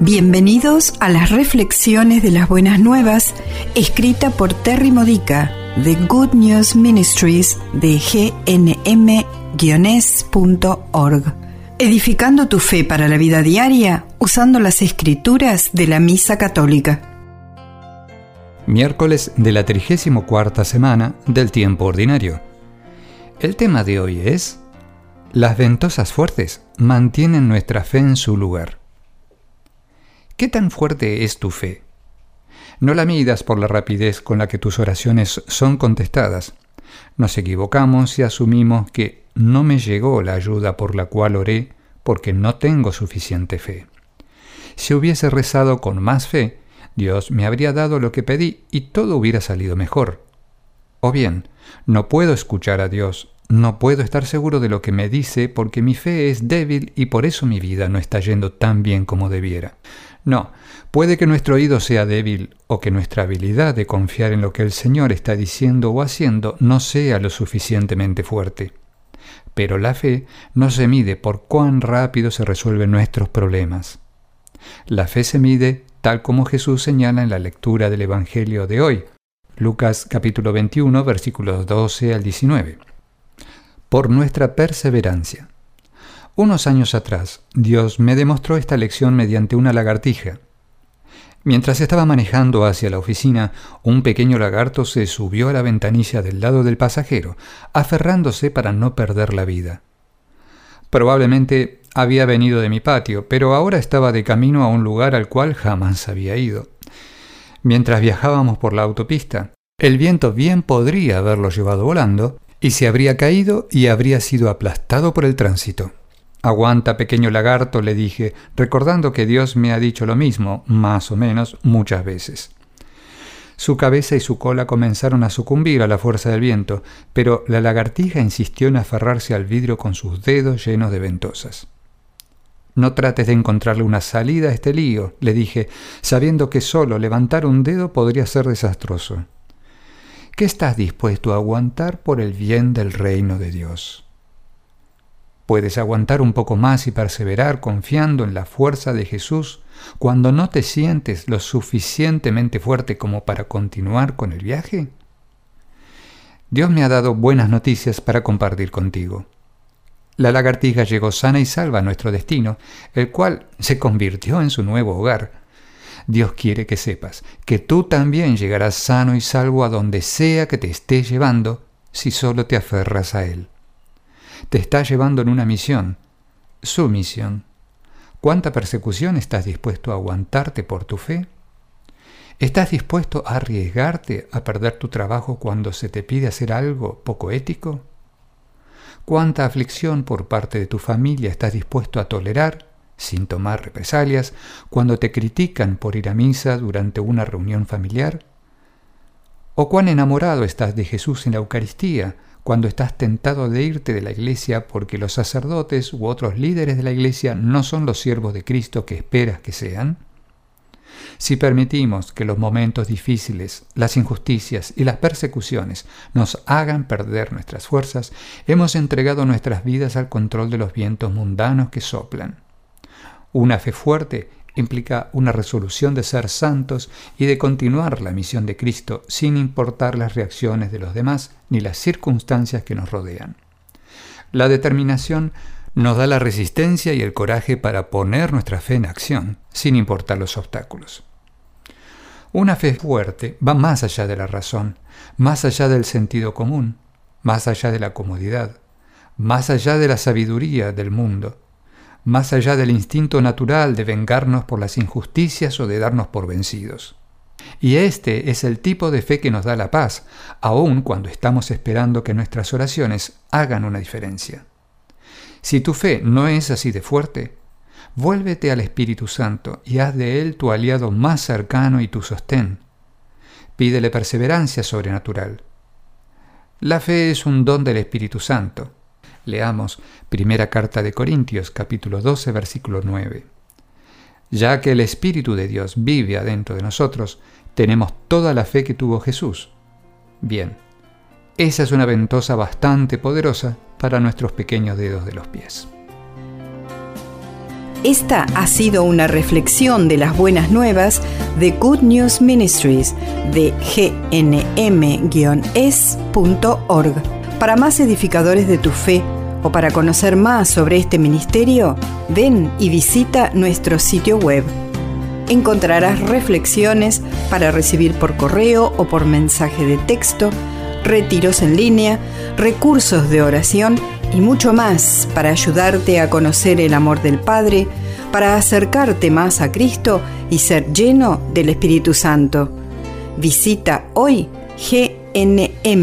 Bienvenidos a las reflexiones de las buenas nuevas, escrita por Terry Modica de Good News Ministries de gnm-org. Edificando tu fe para la vida diaria usando las escrituras de la Misa Católica. Miércoles de la 34 semana del tiempo ordinario. El tema de hoy es Las ventosas fuertes mantienen nuestra fe en su lugar. ¿Qué tan fuerte es tu fe? No la midas por la rapidez con la que tus oraciones son contestadas. Nos equivocamos y asumimos que no me llegó la ayuda por la cual oré porque no tengo suficiente fe. Si hubiese rezado con más fe, Dios me habría dado lo que pedí y todo hubiera salido mejor. O bien, no puedo escuchar a Dios, no puedo estar seguro de lo que me dice porque mi fe es débil y por eso mi vida no está yendo tan bien como debiera. No, puede que nuestro oído sea débil o que nuestra habilidad de confiar en lo que el Señor está diciendo o haciendo no sea lo suficientemente fuerte. Pero la fe no se mide por cuán rápido se resuelven nuestros problemas. La fe se mide tal como Jesús señala en la lectura del Evangelio de hoy, Lucas capítulo 21 versículos 12 al 19. Por nuestra perseverancia. Unos años atrás, Dios me demostró esta lección mediante una lagartija. Mientras estaba manejando hacia la oficina, un pequeño lagarto se subió a la ventanilla del lado del pasajero, aferrándose para no perder la vida. Probablemente había venido de mi patio, pero ahora estaba de camino a un lugar al cual jamás había ido. Mientras viajábamos por la autopista, el viento bien podría haberlo llevado volando, y se habría caído y habría sido aplastado por el tránsito. Aguanta, pequeño lagarto, le dije, recordando que Dios me ha dicho lo mismo, más o menos, muchas veces. Su cabeza y su cola comenzaron a sucumbir a la fuerza del viento, pero la lagartija insistió en aferrarse al vidrio con sus dedos llenos de ventosas. No trates de encontrarle una salida a este lío, le dije, sabiendo que solo levantar un dedo podría ser desastroso. ¿Qué estás dispuesto a aguantar por el bien del reino de Dios? Puedes aguantar un poco más y perseverar confiando en la fuerza de Jesús cuando no te sientes lo suficientemente fuerte como para continuar con el viaje. Dios me ha dado buenas noticias para compartir contigo. La lagartija llegó sana y salva a nuestro destino, el cual se convirtió en su nuevo hogar. Dios quiere que sepas que tú también llegarás sano y salvo a donde sea que te esté llevando si solo te aferras a Él te está llevando en una misión, su misión. ¿Cuánta persecución estás dispuesto a aguantarte por tu fe? ¿Estás dispuesto a arriesgarte a perder tu trabajo cuando se te pide hacer algo poco ético? ¿Cuánta aflicción por parte de tu familia estás dispuesto a tolerar sin tomar represalias cuando te critican por ir a misa durante una reunión familiar? ¿O cuán enamorado estás de Jesús en la Eucaristía cuando estás tentado de irte de la iglesia porque los sacerdotes u otros líderes de la iglesia no son los siervos de Cristo que esperas que sean? Si permitimos que los momentos difíciles, las injusticias y las persecuciones nos hagan perder nuestras fuerzas, hemos entregado nuestras vidas al control de los vientos mundanos que soplan. Una fe fuerte implica una resolución de ser santos y de continuar la misión de Cristo sin importar las reacciones de los demás ni las circunstancias que nos rodean. La determinación nos da la resistencia y el coraje para poner nuestra fe en acción, sin importar los obstáculos. Una fe fuerte va más allá de la razón, más allá del sentido común, más allá de la comodidad, más allá de la sabiduría del mundo, más allá del instinto natural de vengarnos por las injusticias o de darnos por vencidos. Y este es el tipo de fe que nos da la paz, aun cuando estamos esperando que nuestras oraciones hagan una diferencia. Si tu fe no es así de fuerte, vuélvete al Espíritu Santo y haz de Él tu aliado más cercano y tu sostén. Pídele perseverancia sobrenatural. La fe es un don del Espíritu Santo. Leamos primera carta de Corintios capítulo 12 versículo 9. Ya que el Espíritu de Dios vive adentro de nosotros, tenemos toda la fe que tuvo Jesús. Bien, esa es una ventosa bastante poderosa para nuestros pequeños dedos de los pies. Esta ha sido una reflexión de las buenas nuevas de Good News Ministries de gnm-es.org. Para más edificadores de tu fe o para conocer más sobre este ministerio, ven y visita nuestro sitio web. Encontrarás reflexiones para recibir por correo o por mensaje de texto, retiros en línea, recursos de oración y mucho más para ayudarte a conocer el amor del Padre, para acercarte más a Cristo y ser lleno del Espíritu Santo. Visita hoy gnm-es.org.